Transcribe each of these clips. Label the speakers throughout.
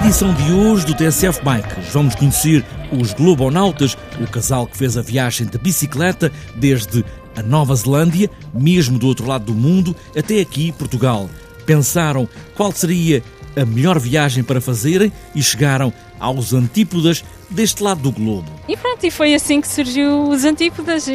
Speaker 1: edição de hoje do TSF Bikes vamos conhecer os Globonautas, o casal que fez a viagem de bicicleta desde a Nova Zelândia, mesmo do outro lado do mundo, até aqui, Portugal. Pensaram qual seria a melhor viagem para fazerem e chegaram aos antípodas deste lado do globo.
Speaker 2: E pronto, e foi assim que surgiu os antípodas,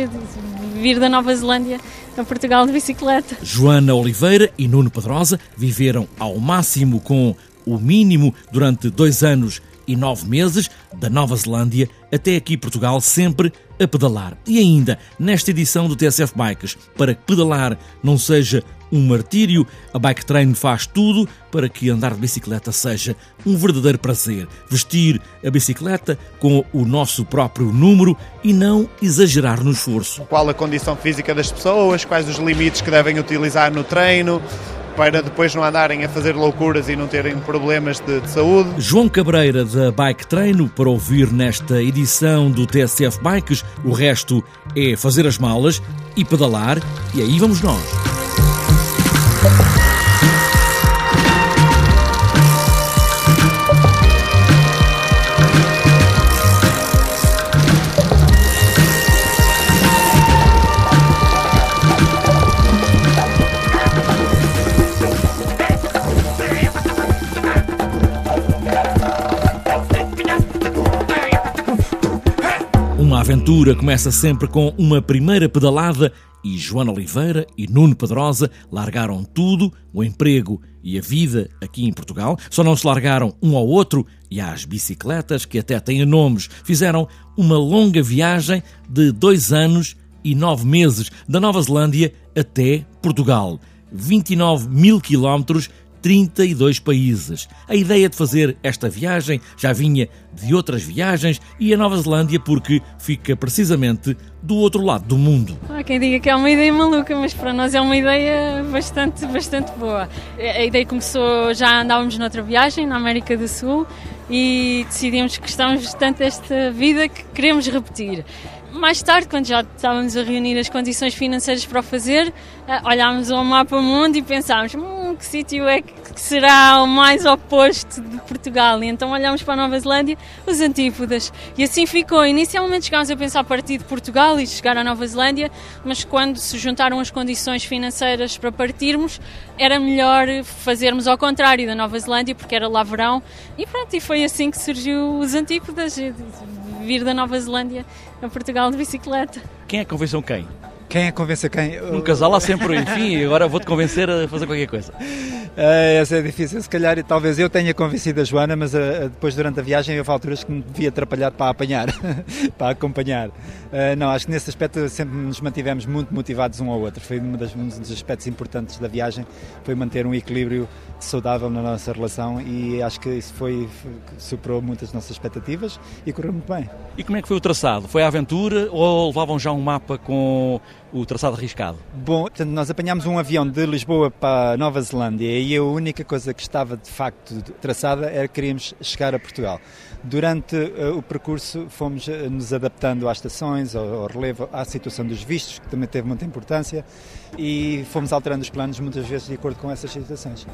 Speaker 2: vir da Nova Zelândia a Portugal de bicicleta.
Speaker 1: Joana Oliveira e Nuno Pedrosa viveram ao máximo com o mínimo durante dois anos e nove meses, da Nova Zelândia até aqui Portugal, sempre a pedalar. E ainda, nesta edição do TSF Bikes, para que pedalar não seja um martírio, a Bike Train faz tudo para que andar de bicicleta seja um verdadeiro prazer. Vestir a bicicleta com o nosso próprio número e não exagerar no esforço.
Speaker 3: Qual a condição física das pessoas, quais os limites que devem utilizar no treino, para depois não andarem a fazer loucuras e não terem problemas de, de, saúde.
Speaker 1: João Cabreira da Bike Treino para ouvir nesta edição do TSF Bikes. O resto é fazer as malas e pedalar, e aí vamos nós. Aventura começa sempre com uma primeira pedalada e Joana Oliveira e Nuno Pedrosa largaram tudo, o emprego e a vida aqui em Portugal. Só não se largaram um ao outro e às bicicletas, que até têm nomes. Fizeram uma longa viagem de dois anos e nove meses, da Nova Zelândia até Portugal. 29 mil quilómetros 32 países. A ideia de fazer esta viagem já vinha de outras viagens e a Nova Zelândia porque fica precisamente do outro lado do mundo.
Speaker 2: Há quem diga que é uma ideia maluca, mas para nós é uma ideia bastante, bastante boa. A ideia começou, já andávamos noutra viagem na América do Sul e decidimos que gostamos tanto desta vida que queremos repetir mais tarde, quando já estávamos a reunir as condições financeiras para o fazer, eh, olhámos ao mapa mundo e pensámos que sítio é que será o mais oposto de Portugal. E então olhámos para a Nova Zelândia, os antípodas. E assim ficou. Inicialmente chegámos a pensar partir de Portugal e chegar à Nova Zelândia, mas quando se juntaram as condições financeiras para partirmos, era melhor fazermos ao contrário da Nova Zelândia, porque era lá verão. E pronto, e foi assim que surgiu os antípodas vir da Nova Zelândia a Portugal de bicicleta.
Speaker 1: Quem é que convenceu quem?
Speaker 4: Quem é que convence quem?
Speaker 1: Um casal há sempre, enfim, agora vou-te convencer a fazer qualquer coisa.
Speaker 4: É, essa é difícil, se calhar talvez eu tenha convencido a Joana, mas uh, depois durante a viagem houve alturas que me devia atrapalhar para apanhar, para acompanhar. Uh, não, acho que nesse aspecto sempre nos mantivemos muito motivados um ao outro. Foi um dos aspectos importantes da viagem, foi manter um equilíbrio saudável na nossa relação e acho que isso foi, superou muitas nossas expectativas e correu muito bem.
Speaker 1: E como é que foi o traçado? Foi a aventura ou levavam já um mapa com o traçado arriscado?
Speaker 4: Bom, portanto, nós apanhámos um avião de Lisboa para Nova Zelândia e a única coisa que estava de facto traçada era que queríamos chegar a Portugal. Durante uh, o percurso fomos uh, nos adaptando às estações, ao, ao, relevo, à situação dos vistos, que também teve muita importância, e fomos alterando os planos muitas vezes de acordo com essas situações.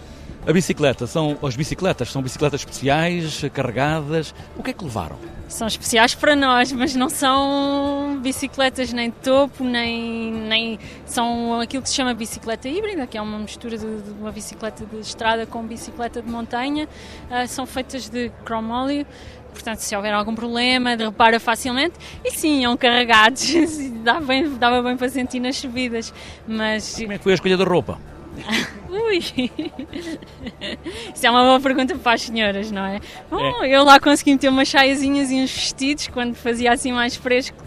Speaker 1: A bicicleta, são as bicicletas, são bicicletas especiais, carregadas, o que é que levaram?
Speaker 2: São especiais para nós, mas não são bicicletas nem de topo, nem, nem são aquilo que se chama bicicleta híbrida, que é uma mistura de, de uma bicicleta de estrada com bicicleta de montanha. Uh, são feitas de cromóleo, portanto, se houver algum problema, repara facilmente. E sim, são carregados, dava bem, dava bem para sentir nas subidas. Mas...
Speaker 1: Como é que foi a escolha da roupa?
Speaker 2: Ui! Isso é uma boa pergunta para as senhoras, não é? Bom, é. eu lá consegui meter umas saiazinhas e uns vestidos quando fazia assim mais fresco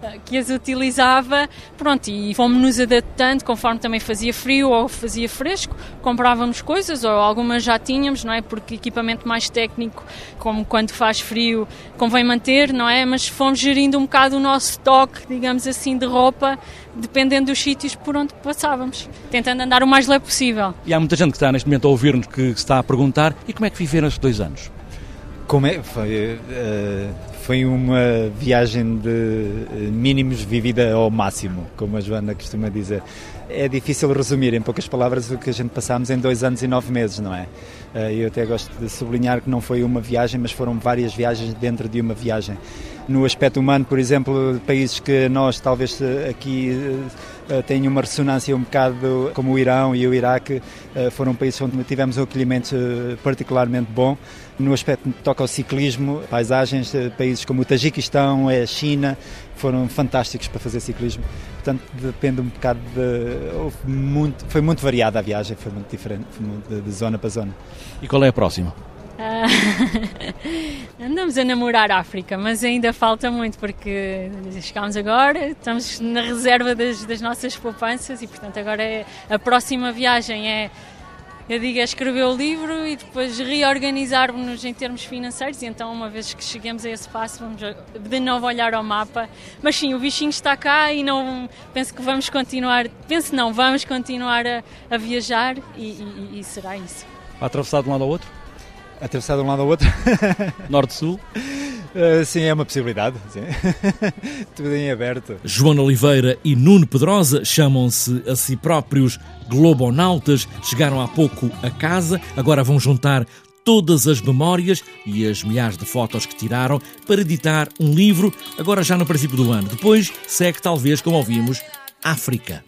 Speaker 2: que as utilizava, pronto, e fomos-nos adaptando conforme também fazia frio ou fazia fresco, comprávamos coisas ou algumas já tínhamos, não é? Porque equipamento mais técnico, como quando faz frio, convém manter, não é? Mas fomos gerindo um bocado o nosso estoque, digamos assim, de roupa, dependendo dos sítios por onde passávamos, tentando andar o mais leve possível.
Speaker 1: E há muita gente que está neste momento a ouvir-nos que está a perguntar: e como é que viveram estes dois anos?
Speaker 4: Como é? Foi, uh, Foi uma viagem de eh, mínimos vivida ao máximo, como a Joana costuma dizer. É difícil resumir em poucas palavras o que a gente passámos em dois anos e nove meses, não é? Eh, eu até gosto de sublinhar que não foi uma viagem, mas foram várias viagens dentro de uma viagem. No aspecto humano, por exemplo, países que nós talvez eh, aqui tenham uma ressonância um bocado como o Irão e o Iraque, foram países onde tivemos um acolhimento particularmente bom. No aspecto que toca ao ciclismo, paisagens, países como o Tajiquistão, a China, foram fantásticos para fazer ciclismo. Portanto, depende um bocado de. Muito, foi muito variada a viagem, foi muito diferente, foi muito de, de zona para zona.
Speaker 1: E qual é a próxima?
Speaker 2: Ah, andamos a namorar a África, mas ainda falta muito porque chegámos agora, estamos na reserva das, das nossas poupanças e, portanto, agora é, a próxima viagem é eu digo é escrever o livro e depois reorganizarmos-nos em termos financeiros e então uma vez que cheguemos a esse passo vamos de novo olhar ao mapa mas sim, o bichinho está cá e não penso que vamos continuar penso não, vamos continuar a, a viajar e, e, e será isso
Speaker 1: atravessar de um lado ao outro?
Speaker 4: Atravessar de um lado ao outro?
Speaker 1: Norte-Sul?
Speaker 4: Uh, sim, é uma possibilidade. Tudo em aberto.
Speaker 1: João Oliveira e Nuno Pedrosa chamam-se a si próprios globonautas. Chegaram há pouco a casa, agora vão juntar todas as memórias e as milhares de fotos que tiraram para editar um livro, agora já no princípio do ano. Depois segue, talvez, como ouvimos, África.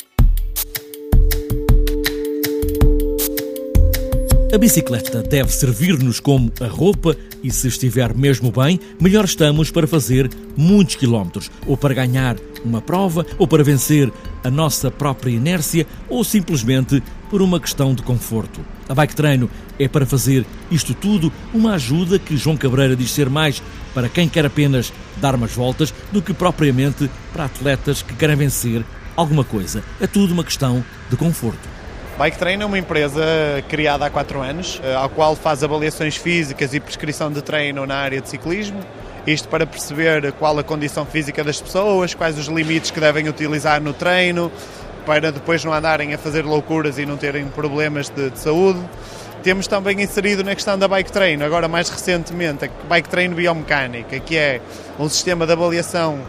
Speaker 1: A bicicleta deve servir-nos como a roupa e, se estiver mesmo bem, melhor estamos para fazer muitos quilómetros, ou para ganhar uma prova, ou para vencer a nossa própria inércia, ou simplesmente por uma questão de conforto. A bike treino é para fazer isto tudo uma ajuda que João Cabreira diz ser mais para quem quer apenas dar umas voltas do que propriamente para atletas que querem vencer alguma coisa. É tudo uma questão de conforto.
Speaker 3: Bike Train é uma empresa criada há 4 anos, eh, ao qual faz avaliações físicas e prescrição de treino na área de ciclismo. Isto para perceber qual a condição física das pessoas, quais os limites que devem utilizar no treino, para depois não andarem a fazer loucuras e não terem problemas de, de saúde. Temos também inserido na questão da bike train, agora mais recentemente, a bike train biomecânica, que é um sistema de avaliação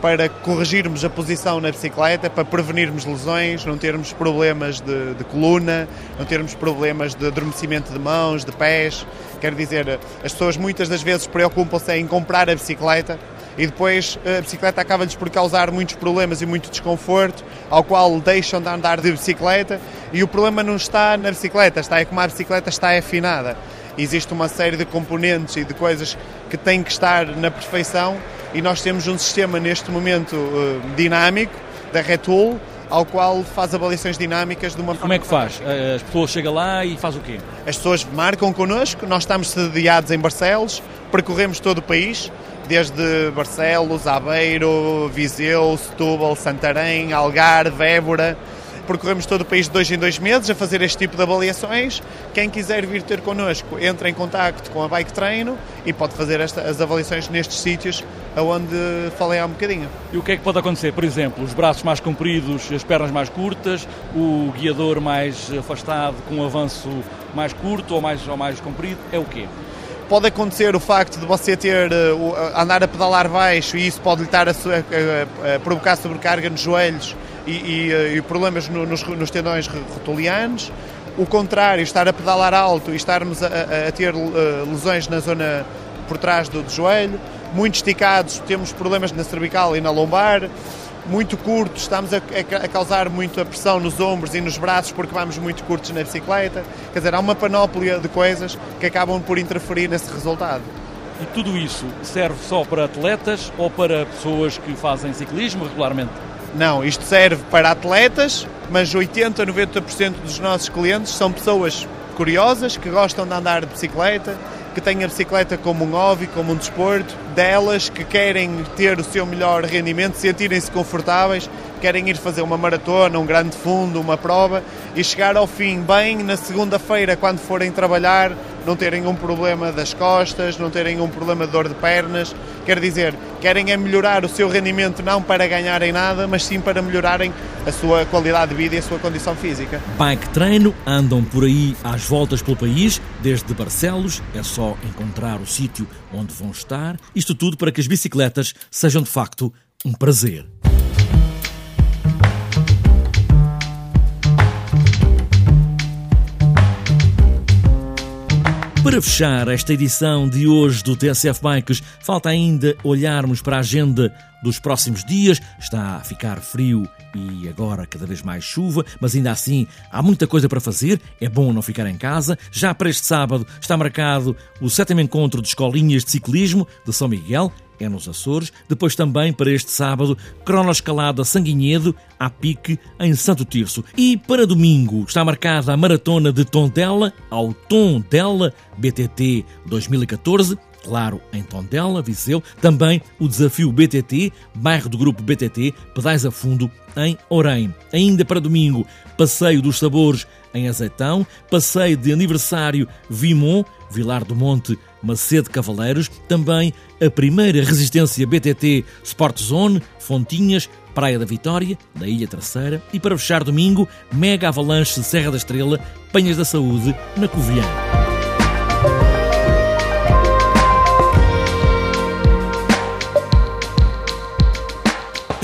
Speaker 3: para corrigirmos a posição na bicicleta, para prevenirmos lesões, não termos problemas de, de, coluna, não termos problemas de adormecimento de mãos, de pés. Quer dizer, as pessoas muitas das vezes preocupam-se em comprar a bicicleta e depois eh, a bicicleta acaba-lhes por causar muitos problemas e muito desconforto, ao qual deixam de andar de bicicleta e o problema não está na bicicleta, está é como a bicicleta está afinada. Existe uma série de componentes e de coisas que têm que estar na perfeição e nós temos um sistema neste momento uh, dinâmico da Retool ao qual faz avaliações dinâmicas de uma
Speaker 1: Como é que faz? Eh, as pessoas chegam lá e faz o quê?
Speaker 3: As pessoas marcam connosco, nós estamos sediados em Barcelos, percorremos todo o país, desde Barcelos, Aveiro, Viseu, Setúbal, Santarém, Algarve, Évora, percorremos todo o país de dois em dois meses a fazer este tipo de avaliações. Quem quiser vir ter connosco, entra em contacto com a Bike Treino e pode fazer esta, as avaliações nestes sítios aonde falei há um bocadinho.
Speaker 1: E o que é que pode acontecer? Por exemplo, os braços mais compridos, as pernas mais curtas, o guiador mais afastado com um avanço mais curto ou mais, ou mais comprido, é o quê?
Speaker 3: pode acontecer o facto de você ter uh, andar a pedalar baixo e isso pode lhe estar a, a, a provocar sobrecarga nos joelhos e, e, eh, e problemas no, nos, nos, tendões rotulianos. O contrário, estar a pedalar alto e estarmos a, a, a ter uh, lesões na zona por trás do, do joelho. Muito esticados, temos problemas na cervical e na lombar muito curtos, estamos a, a, causar muita pressão nos ombros e nos braços porque vamos muito curtos na bicicleta. Quer dizer, há uma panóplia de coisas que acabam por interferir nesse resultado.
Speaker 1: E tudo isso serve só para atletas ou para pessoas que fazem ciclismo regularmente?
Speaker 3: Não, isto serve para atletas, mas 80 a 90% dos nossos clientes são pessoas curiosas que gostam de andar de bicicleta, que têm a bicicleta como um hobby, como um desporto, delas que querem ter o seu melhor rendimento, sentirem-se confortáveis, querem ir fazer uma maratona, um grande fundo, uma prova e chegar ao fim bem na segunda-feira, quando forem trabalhar, não terem um problema das costas, não terem um problema de dor de pernas. Quer dizer, querem é melhorar o seu rendimento não para ganharem nada, mas sim para melhorarem a sua qualidade de vida e a sua condição física.
Speaker 1: Bike Treino andam por aí às voltas pelo país, desde Barcelos, é só encontrar o sítio onde vão estar. Isto tudo para que as bicicletas sejam de facto um prazer. Para fechar esta edição de hoje do TSF Bikes, falta ainda olharmos para a agenda dos próximos dias. Está a ficar frio e agora cada vez mais chuva, mas ainda assim há muita coisa para fazer. É bom não ficar em casa. Já para este sábado está marcado o sétimo encontro de escolinhas de ciclismo de São Miguel é nos Açores. Depois também para este sábado, cronoescalada Sanguinhedo, a pique, em Santo Tirso. E para domingo está marcada a maratona de Tondela, ao Tom Dela BTT 2014 claro, em Tondela, Viseu, também o desafio BTT, bairro do grupo BTT, Pedais a Fundo, em Orem. Ainda para domingo, passeio dos sabores em Azeitão, passeio de aniversário Vimon, Vilar do Monte, Macedo Cavaleiros, também a primeira resistência BTT Sport Zone, Fontinhas, Praia da Vitória, da Ilha Terceira e para fechar domingo, Mega Avalanche Serra da Estrela, Penhas da Saúde, na Covilhã.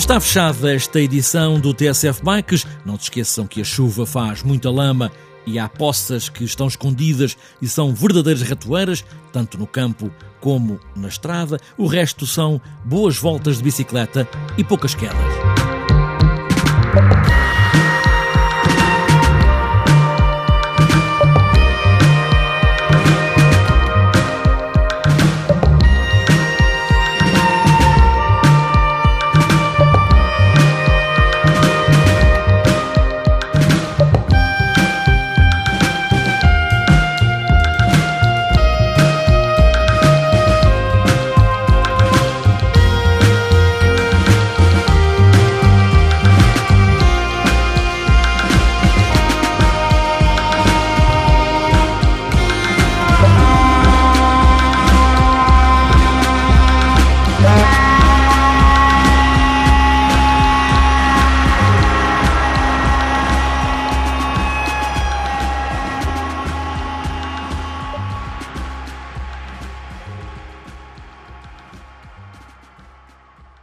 Speaker 1: Está fechada esta edição do TSF Bikes. Não se esqueçam que a chuva faz muita lama e há poças que estão escondidas e são verdadeiras ratoeiras, tanto no campo como na estrada. O resto são boas voltas de bicicleta e poucas quedas.